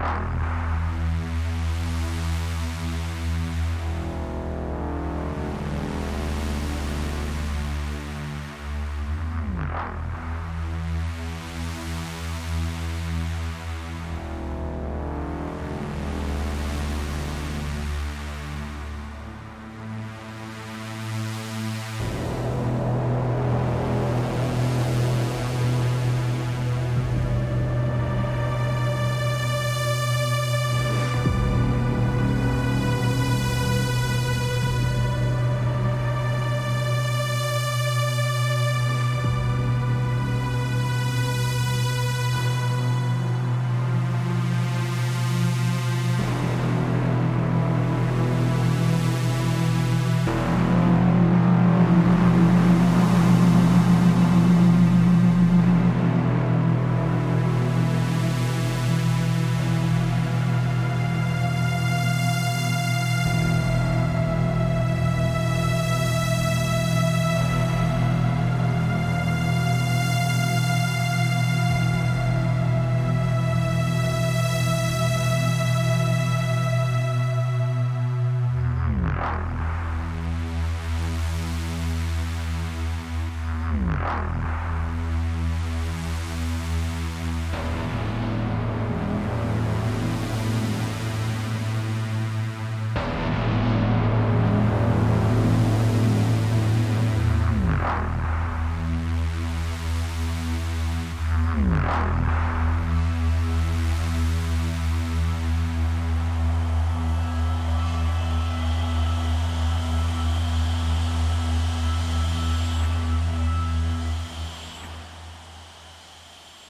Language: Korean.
Thank Bye.